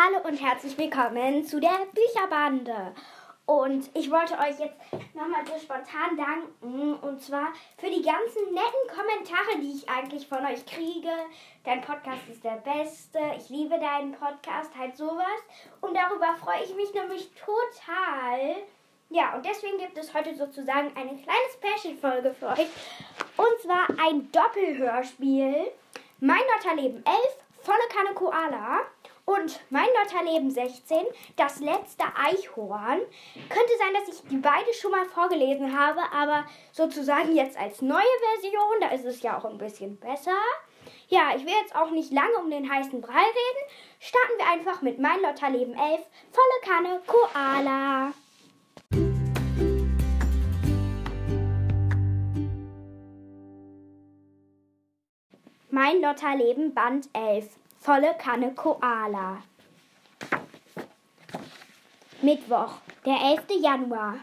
Hallo und herzlich willkommen zu der Bücherbande. Und ich wollte euch jetzt nochmal so spontan danken. Und zwar für die ganzen netten Kommentare, die ich eigentlich von euch kriege. Dein Podcast ist der beste. Ich liebe deinen Podcast, halt sowas. Und darüber freue ich mich nämlich total. Ja, und deswegen gibt es heute sozusagen eine kleine Special-Folge für euch. Und zwar ein Doppelhörspiel. Mein Lotterleben 11, volle Kanne Koala. Und mein Lotterleben 16, das letzte Eichhorn. Könnte sein, dass ich die beide schon mal vorgelesen habe, aber sozusagen jetzt als neue Version, da ist es ja auch ein bisschen besser. Ja, ich will jetzt auch nicht lange um den heißen Brei reden. Starten wir einfach mit Mein Lotterleben 11, volle Kanne Koala. Mein Lotterleben Band 11 volle Kanne Koala. Mittwoch, der 11. Januar.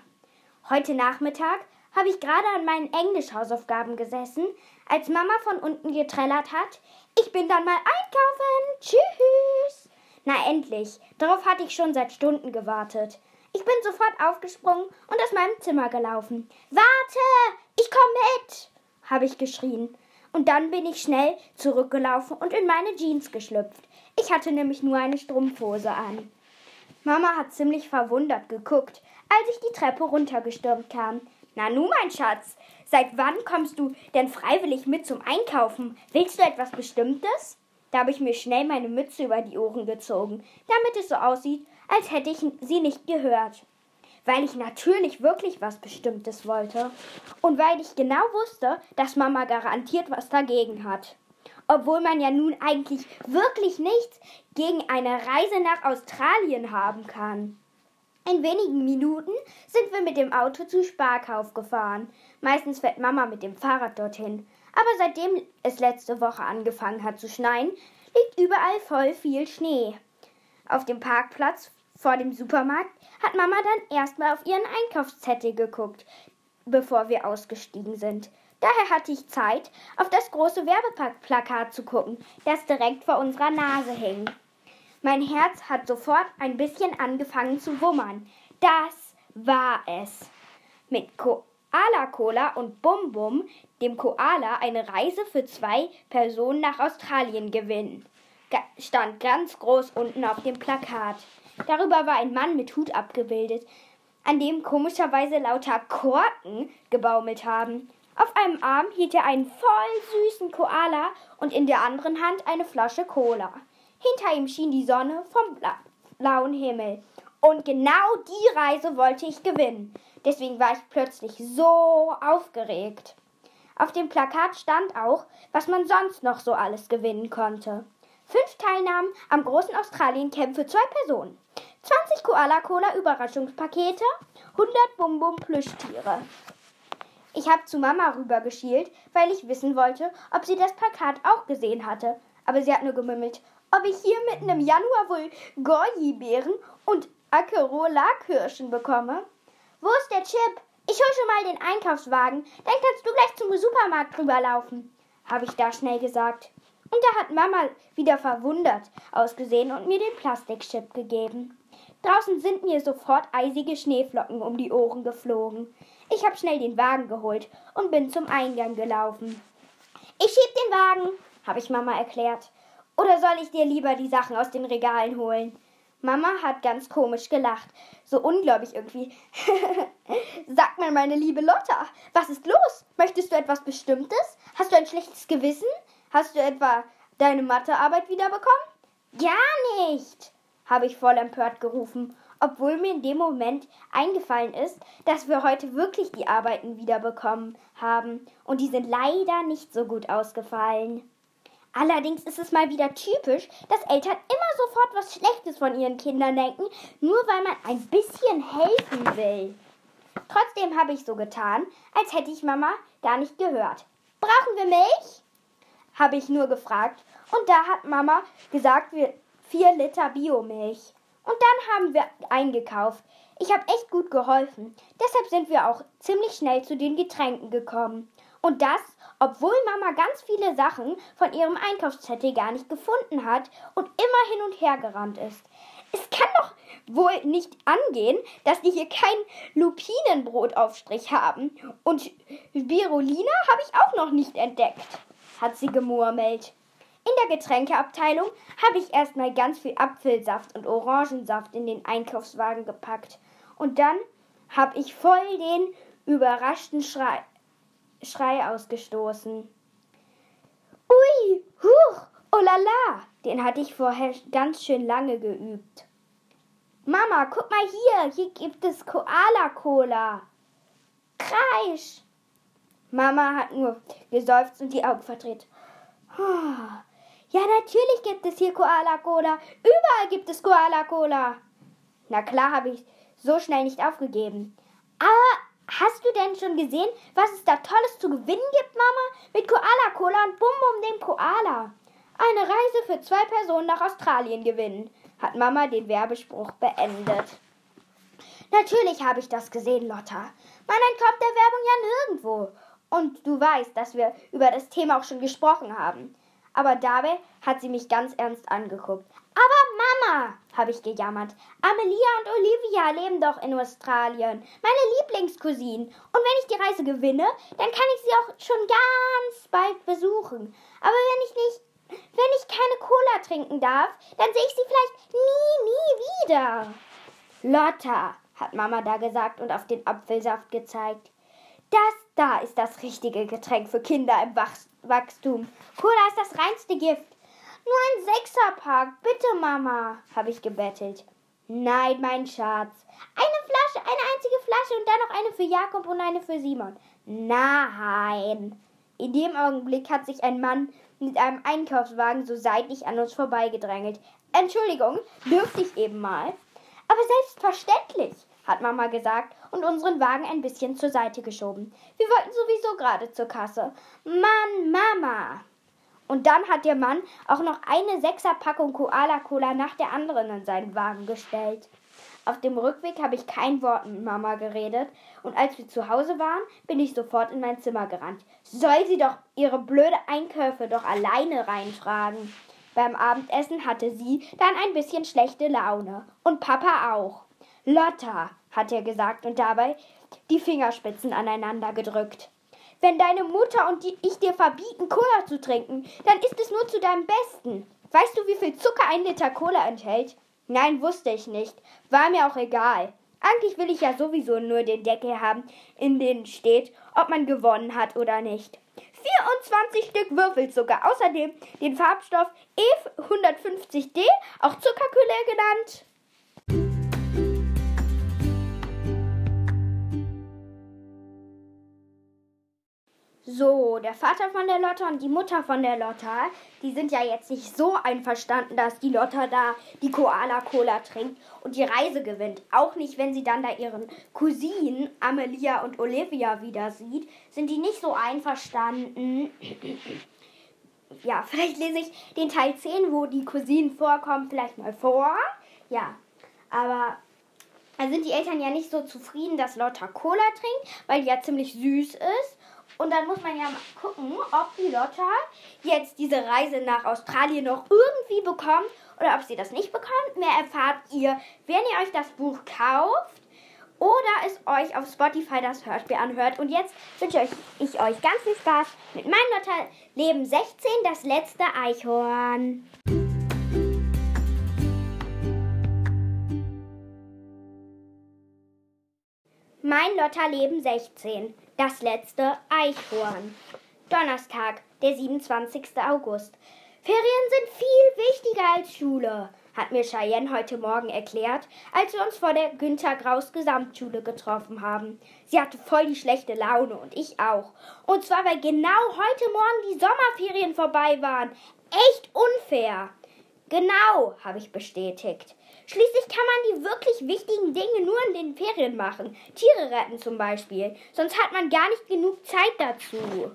Heute Nachmittag habe ich gerade an meinen Englischhausaufgaben gesessen, als Mama von unten getrellert hat. Ich bin dann mal einkaufen. Tschüss. Na endlich. Darauf hatte ich schon seit Stunden gewartet. Ich bin sofort aufgesprungen und aus meinem Zimmer gelaufen. Warte! Ich komme mit! habe ich geschrien. Und dann bin ich schnell zurückgelaufen und in meine Jeans geschlüpft. Ich hatte nämlich nur eine Strumpfhose an. Mama hat ziemlich verwundert geguckt, als ich die Treppe runtergestürmt kam. Nanu, mein Schatz, seit wann kommst du denn freiwillig mit zum Einkaufen? Willst du etwas Bestimmtes? Da habe ich mir schnell meine Mütze über die Ohren gezogen, damit es so aussieht, als hätte ich sie nicht gehört weil ich natürlich wirklich was Bestimmtes wollte und weil ich genau wusste, dass Mama garantiert was dagegen hat. Obwohl man ja nun eigentlich wirklich nichts gegen eine Reise nach Australien haben kann. In wenigen Minuten sind wir mit dem Auto zu Sparkauf gefahren. Meistens fährt Mama mit dem Fahrrad dorthin. Aber seitdem es letzte Woche angefangen hat zu schneien, liegt überall voll viel Schnee. Auf dem Parkplatz vor dem Supermarkt hat Mama dann erstmal auf ihren Einkaufszettel geguckt, bevor wir ausgestiegen sind. Daher hatte ich Zeit, auf das große Werbeplakat zu gucken, das direkt vor unserer Nase hing. Mein Herz hat sofort ein bisschen angefangen zu wummern. Das war es. Mit Koala Cola und Bum Bum, dem Koala, eine Reise für zwei Personen nach Australien gewinnen. Stand ganz groß unten auf dem Plakat. Darüber war ein Mann mit Hut abgebildet, an dem komischerweise lauter Korken gebaumelt haben. Auf einem Arm hielt er einen voll süßen Koala und in der anderen Hand eine Flasche Cola. Hinter ihm schien die Sonne vom bla blauen Himmel. Und genau die Reise wollte ich gewinnen. Deswegen war ich plötzlich so aufgeregt. Auf dem Plakat stand auch, was man sonst noch so alles gewinnen konnte. Fünf Teilnahmen am großen Australien-Camp für zwei Personen. 20 Koala-Cola-Überraschungspakete, 100 Bum-Bum-Plüschtiere. Ich habe zu Mama rübergeschielt, weil ich wissen wollte, ob sie das Plakat auch gesehen hatte. Aber sie hat nur gemümmelt, ob ich hier mitten im Januar wohl Goji-Beeren und Akerola-Kirschen bekomme. Wo ist der Chip? Ich hol schon mal den Einkaufswagen, dann kannst du gleich zum Supermarkt rüberlaufen, habe ich da schnell gesagt. Und da hat Mama wieder verwundert ausgesehen und mir den Plastikchip gegeben. Draußen sind mir sofort eisige Schneeflocken um die Ohren geflogen. Ich habe schnell den Wagen geholt und bin zum Eingang gelaufen. Ich schieb den Wagen, habe ich Mama erklärt. Oder soll ich dir lieber die Sachen aus den Regalen holen? Mama hat ganz komisch gelacht, so ungläubig irgendwie. Sag mal, meine liebe Lotta, was ist los? Möchtest du etwas Bestimmtes? Hast du ein schlechtes Gewissen? Hast du etwa deine Mathearbeit wiederbekommen? Gar nicht, habe ich voll empört gerufen, obwohl mir in dem Moment eingefallen ist, dass wir heute wirklich die Arbeiten wiederbekommen haben und die sind leider nicht so gut ausgefallen. Allerdings ist es mal wieder typisch, dass Eltern immer sofort was Schlechtes von ihren Kindern denken, nur weil man ein bisschen helfen will. Trotzdem habe ich so getan, als hätte ich Mama gar nicht gehört. Brauchen wir Milch? Habe ich nur gefragt. Und da hat Mama gesagt, wir vier Liter Biomilch. Und dann haben wir eingekauft. Ich habe echt gut geholfen. Deshalb sind wir auch ziemlich schnell zu den Getränken gekommen. Und das, obwohl Mama ganz viele Sachen von ihrem Einkaufszettel gar nicht gefunden hat und immer hin und her gerannt ist. Es kann doch wohl nicht angehen, dass die hier kein Lupinenbrotaufstrich haben. Und Spirulina habe ich auch noch nicht entdeckt, hat sie gemurmelt. In der Getränkeabteilung habe ich erstmal ganz viel Apfelsaft und Orangensaft in den Einkaufswagen gepackt. Und dann habe ich voll den überraschten Schrei, Schrei ausgestoßen. Ui, huch, oh la la, den hatte ich vorher ganz schön lange geübt. Mama, guck mal hier, hier gibt es Koala-Cola. Kreisch. Mama hat nur geseufzt und die Augen verdreht. Ja, natürlich gibt es hier Koala-Cola. Überall gibt es Koala-Cola. Na klar, habe ich so schnell nicht aufgegeben. Aber hast du denn schon gesehen, was es da Tolles zu gewinnen gibt, Mama? Mit Koala-Cola und Bum Bum dem Koala. Eine Reise für zwei Personen nach Australien gewinnen hat Mama den Werbespruch beendet. Natürlich habe ich das gesehen, Lotta. Man entkommt der Werbung ja nirgendwo. Und du weißt, dass wir über das Thema auch schon gesprochen haben. Aber dabei hat sie mich ganz ernst angeguckt. Aber Mama, habe ich gejammert, Amelia und Olivia leben doch in Australien, meine Lieblingscousinen. Und wenn ich die Reise gewinne, dann kann ich sie auch schon ganz bald besuchen. Aber wenn ich nicht wenn ich keine Cola trinken darf, dann sehe ich sie vielleicht nie, nie wieder. Lotta, hat Mama da gesagt und auf den Apfelsaft gezeigt. Das da ist das richtige Getränk für Kinder im Wach Wachstum. Cola ist das reinste Gift. Nur ein Sechserpack, bitte Mama, habe ich gebettelt. Nein, mein Schatz. Eine Flasche, eine einzige Flasche und dann noch eine für Jakob und eine für Simon. Nein. In dem Augenblick hat sich ein Mann mit einem Einkaufswagen so seitlich an uns vorbeigedrängelt. Entschuldigung, dürfte ich eben mal? Aber selbstverständlich, hat Mama gesagt und unseren Wagen ein bisschen zur Seite geschoben. Wir wollten sowieso gerade zur Kasse. Mann, Mama! Und dann hat der Mann auch noch eine Sechserpackung Koala-Cola nach der anderen in seinen Wagen gestellt. Auf dem Rückweg habe ich kein Wort mit Mama geredet und als wir zu Hause waren, bin ich sofort in mein Zimmer gerannt. Soll sie doch ihre blöde Einkäufe doch alleine reintragen. Beim Abendessen hatte sie dann ein bisschen schlechte Laune und Papa auch. Lotta, hat er gesagt und dabei die Fingerspitzen aneinander gedrückt. Wenn deine Mutter und die, ich dir verbieten, Cola zu trinken, dann ist es nur zu deinem Besten. Weißt du, wie viel Zucker ein Liter Cola enthält? Nein, wusste ich nicht. War mir auch egal. Eigentlich will ich ja sowieso nur den Deckel haben, in dem steht, ob man gewonnen hat oder nicht. 24 Stück Würfelzucker, außerdem den Farbstoff E150D, auch Zuckerkühle genannt. So, der Vater von der Lotta und die Mutter von der Lotta, die sind ja jetzt nicht so einverstanden, dass die Lotta da die Koala-Cola trinkt und die Reise gewinnt. Auch nicht, wenn sie dann da ihren Cousinen Amelia und Olivia wieder sieht, sind die nicht so einverstanden. Ja, vielleicht lese ich den Teil 10, wo die Cousinen vorkommen, vielleicht mal vor. Ja, aber da sind die Eltern ja nicht so zufrieden, dass Lotta Cola trinkt, weil die ja ziemlich süß ist. Und dann muss man ja mal gucken, ob die Lotta jetzt diese Reise nach Australien noch irgendwie bekommt oder ob sie das nicht bekommt. Mehr erfahrt ihr, wenn ihr euch das Buch kauft oder es euch auf Spotify das Hörspiel anhört. Und jetzt wünsche ich, ich euch ganz viel Spaß mit meinem Lotta Leben 16, das letzte Eichhorn. Mein Lotterleben 16. Das letzte Eichhorn. Donnerstag, der 27. August. Ferien sind viel wichtiger als Schule, hat mir Cheyenne heute Morgen erklärt, als wir uns vor der Günter Graus Gesamtschule getroffen haben. Sie hatte voll die schlechte Laune und ich auch. Und zwar, weil genau heute Morgen die Sommerferien vorbei waren. Echt unfair. Genau, habe ich bestätigt. Schließlich kann man die wirklich wichtigen Dinge nur in den Ferien machen. Tiere retten zum Beispiel. Sonst hat man gar nicht genug Zeit dazu.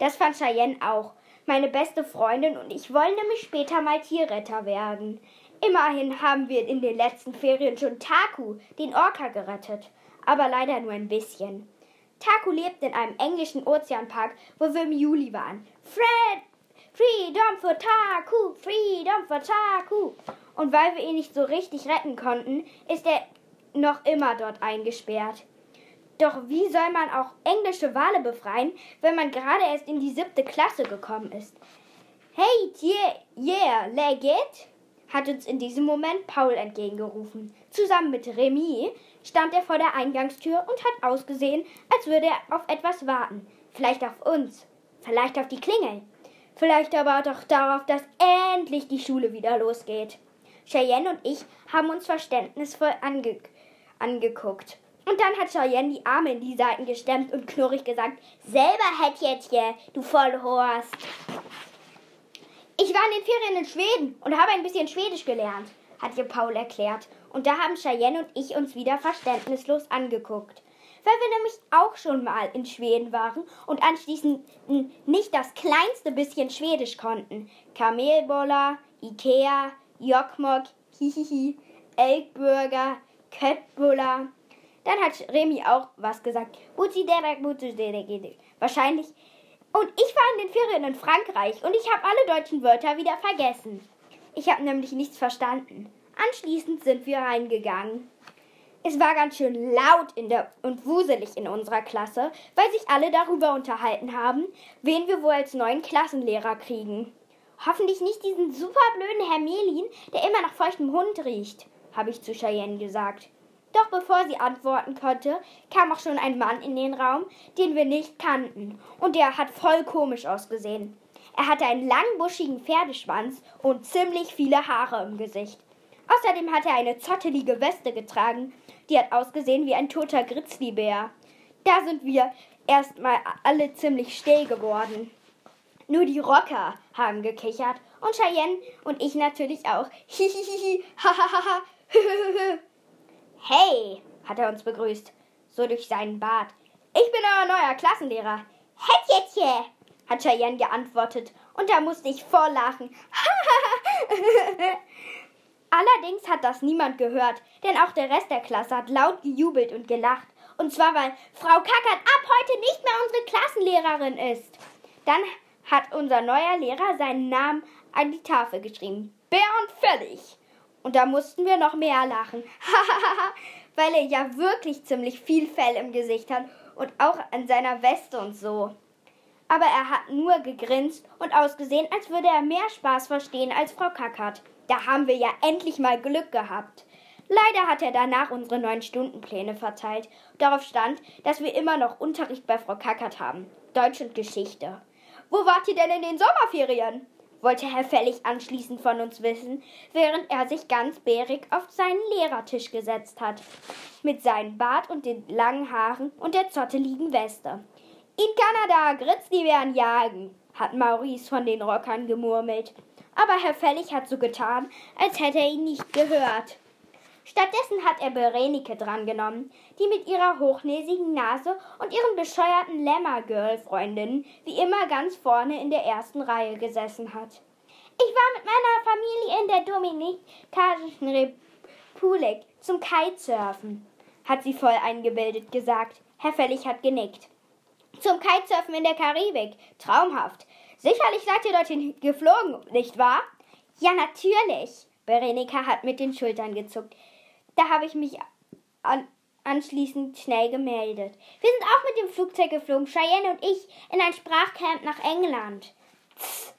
Das fand Cheyenne auch. Meine beste Freundin und ich wollen nämlich später mal Tierretter werden. Immerhin haben wir in den letzten Ferien schon Taku, den Orca, gerettet. Aber leider nur ein bisschen. Taku lebt in einem englischen Ozeanpark, wo wir im Juli waren. Fred! Freedom for Taku! Freedom for Taku! Und weil wir ihn nicht so richtig retten konnten, ist er noch immer dort eingesperrt. Doch wie soll man auch englische Wale befreien, wenn man gerade erst in die siebte Klasse gekommen ist? Hey, yeah, yeah, leg it! hat uns in diesem Moment Paul entgegengerufen. Zusammen mit Remy stand er vor der Eingangstür und hat ausgesehen, als würde er auf etwas warten. Vielleicht auf uns, vielleicht auf die Klingel, vielleicht aber auch darauf, dass endlich die Schule wieder losgeht. Cheyenne und ich haben uns verständnisvoll ange angeguckt. Und dann hat Cheyenne die Arme in die Seiten gestemmt und knurrig gesagt, selber hätt jetzt hier, du Vollhorst. Ich war in den Ferien in Schweden und habe ein bisschen Schwedisch gelernt, hat ihr Paul erklärt. Und da haben Cheyenne und ich uns wieder verständnislos angeguckt. Weil wir nämlich auch schon mal in Schweden waren und anschließend nicht das kleinste bisschen Schwedisch konnten. Kamelboller, Ikea, Jokkmokk, hihihi, Elkburger, Köttbullar. Dann hat Remy auch was gesagt. Wahrscheinlich und ich war in den Ferien in Frankreich und ich habe alle deutschen Wörter wieder vergessen. Ich habe nämlich nichts verstanden. Anschließend sind wir reingegangen. Es war ganz schön laut der, und wuselig in unserer Klasse, weil sich alle darüber unterhalten haben, wen wir wohl als neuen Klassenlehrer kriegen. Hoffentlich nicht diesen superblöden Herr Melin, der immer nach feuchtem Hund riecht, habe ich zu Cheyenne gesagt. Doch bevor sie antworten konnte, kam auch schon ein Mann in den Raum, den wir nicht kannten, und der hat voll komisch ausgesehen. Er hatte einen langen buschigen Pferdeschwanz und ziemlich viele Haare im Gesicht. Außerdem hat er eine zottelige Weste getragen, die hat ausgesehen wie ein toter Grizzlybär. Da sind wir erstmal alle ziemlich still geworden. Nur die Rocker haben gekichert und Cheyenne und ich natürlich auch. Hihihihi, hahaha, Hey, hat er uns begrüßt, so durch seinen Bart. Ich bin euer neuer Klassenlehrer. Hättjetje, hat Cheyenne geantwortet und da musste ich voll lachen. Allerdings hat das niemand gehört, denn auch der Rest der Klasse hat laut gejubelt und gelacht. Und zwar, weil Frau Kackert ab heute nicht mehr unsere Klassenlehrerin ist. Dann hat unser neuer Lehrer seinen Namen an die Tafel geschrieben. Bernd Fällig. Und da mussten wir noch mehr lachen. Weil er ja wirklich ziemlich viel Fell im Gesicht hat und auch an seiner Weste und so. Aber er hat nur gegrinst und ausgesehen, als würde er mehr Spaß verstehen als Frau Kackert. Da haben wir ja endlich mal Glück gehabt. Leider hat er danach unsere neun Stundenpläne verteilt. Darauf stand, dass wir immer noch Unterricht bei Frau Kackert haben. Deutsch und Geschichte. Wo wart ihr denn in den Sommerferien? wollte Herr Fällig anschließend von uns wissen, während er sich ganz bärig auf seinen Lehrertisch gesetzt hat, mit seinem Bart und den langen Haaren und der zotteligen Weste. In Kanada Grizzlybären jagen, hat Maurice von den Rockern gemurmelt. Aber Herr Fällig hat so getan, als hätte er ihn nicht gehört. Stattdessen hat er Berenike drangenommen, die mit ihrer hochnäsigen Nase und ihren bescheuerten Lämmer-Girl-Freundinnen wie immer ganz vorne in der ersten Reihe gesessen hat. Ich war mit meiner Familie in der Dominikanischen Republik zum Kitesurfen, hat sie voll eingebildet gesagt. Herr Fellig hat genickt. Zum Kitesurfen in der Karibik. Traumhaft. Sicherlich seid ihr dorthin geflogen, nicht wahr? Ja, natürlich. Berenika hat mit den Schultern gezuckt. Da habe ich mich an, anschließend schnell gemeldet. Wir sind auch mit dem Flugzeug geflogen, Cheyenne und ich, in ein Sprachcamp nach England. Tss,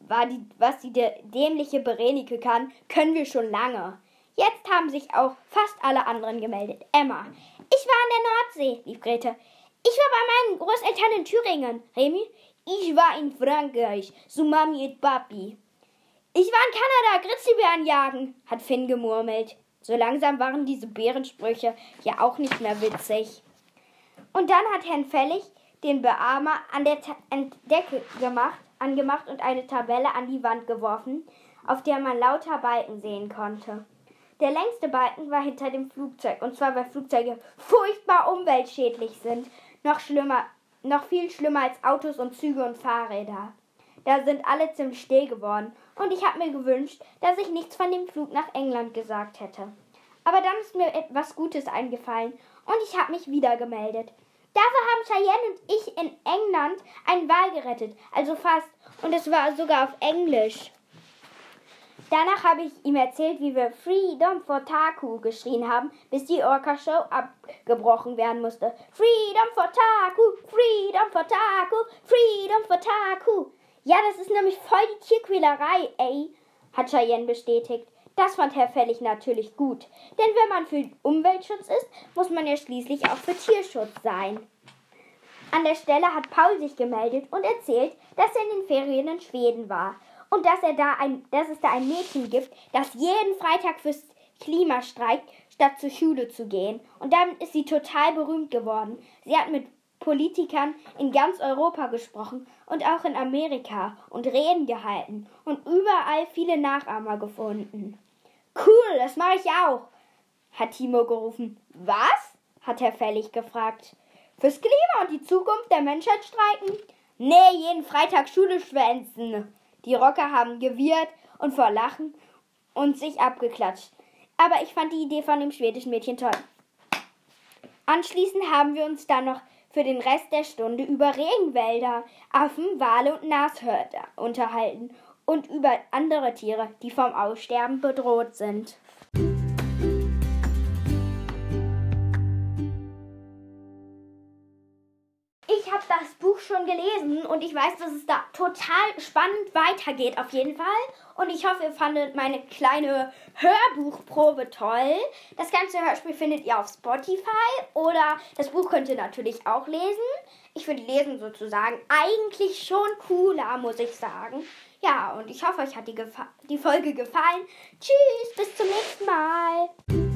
war die, was die dämliche Berenike kann, können wir schon lange. Jetzt haben sich auch fast alle anderen gemeldet. Emma. Ich war an der Nordsee, rief Grete. Ich war bei meinen Großeltern in Thüringen. Remy. Ich war in Frankreich, zu Mami und Papi. Ich war in Kanada, Grizzlybären jagen, hat Finn gemurmelt. So langsam waren diese Bärensprüche ja auch nicht mehr witzig. Und dann hat Herrn Fällig den Beamer an der Ta Decke gemacht, angemacht und eine Tabelle an die Wand geworfen, auf der man lauter Balken sehen konnte. Der längste Balken war hinter dem Flugzeug, und zwar weil Flugzeuge furchtbar umweltschädlich sind, noch schlimmer, noch viel schlimmer als Autos und Züge und Fahrräder. Da sind alle ziemlich still geworden und ich habe mir gewünscht, dass ich nichts von dem Flug nach England gesagt hätte. Aber dann ist mir etwas Gutes eingefallen und ich habe mich wieder gemeldet. Dafür haben Cheyenne und ich in England einen Wal gerettet, also fast. Und es war sogar auf Englisch. Danach habe ich ihm erzählt, wie wir Freedom for Taku geschrien haben, bis die Orca-Show abgebrochen werden musste. Freedom for Taku, Freedom for Taku, Freedom for Taku. Ja, das ist nämlich voll die Tierquälerei, ey, hat Cheyenne bestätigt. Das fand Herr Fellig natürlich gut, denn wenn man für Umweltschutz ist, muss man ja schließlich auch für Tierschutz sein. An der Stelle hat Paul sich gemeldet und erzählt, dass er in den Ferien in Schweden war und dass, er da ein, dass es da ein Mädchen gibt, das jeden Freitag fürs Klima streikt, statt zur Schule zu gehen. Und damit ist sie total berühmt geworden. Sie hat mit Politikern in ganz Europa gesprochen und auch in Amerika und Reden gehalten und überall viele Nachahmer gefunden. Cool, das mache ich auch, hat Timo gerufen. Was? hat Herr Fellig gefragt. Fürs Klima und die Zukunft der Menschheit streiken? Nee, jeden Freitag Schule schwänzen, die Rocker haben gewirrt und vor Lachen und sich abgeklatscht. Aber ich fand die Idee von dem schwedischen Mädchen toll. Anschließend haben wir uns dann noch für den Rest der Stunde über Regenwälder, Affen, Wale und Nashörner unterhalten und über andere Tiere, die vom Aussterben bedroht sind. Ich habe das Buch schon gelesen und ich weiß, dass es da total spannend weitergeht auf jeden Fall. Und ich hoffe, ihr fandet meine kleine Hörbuchprobe toll. Das ganze Hörspiel findet ihr auf Spotify oder das Buch könnt ihr natürlich auch lesen. Ich finde Lesen sozusagen eigentlich schon cooler, muss ich sagen. Ja, und ich hoffe, euch hat die, Gefa die Folge gefallen. Tschüss, bis zum nächsten Mal.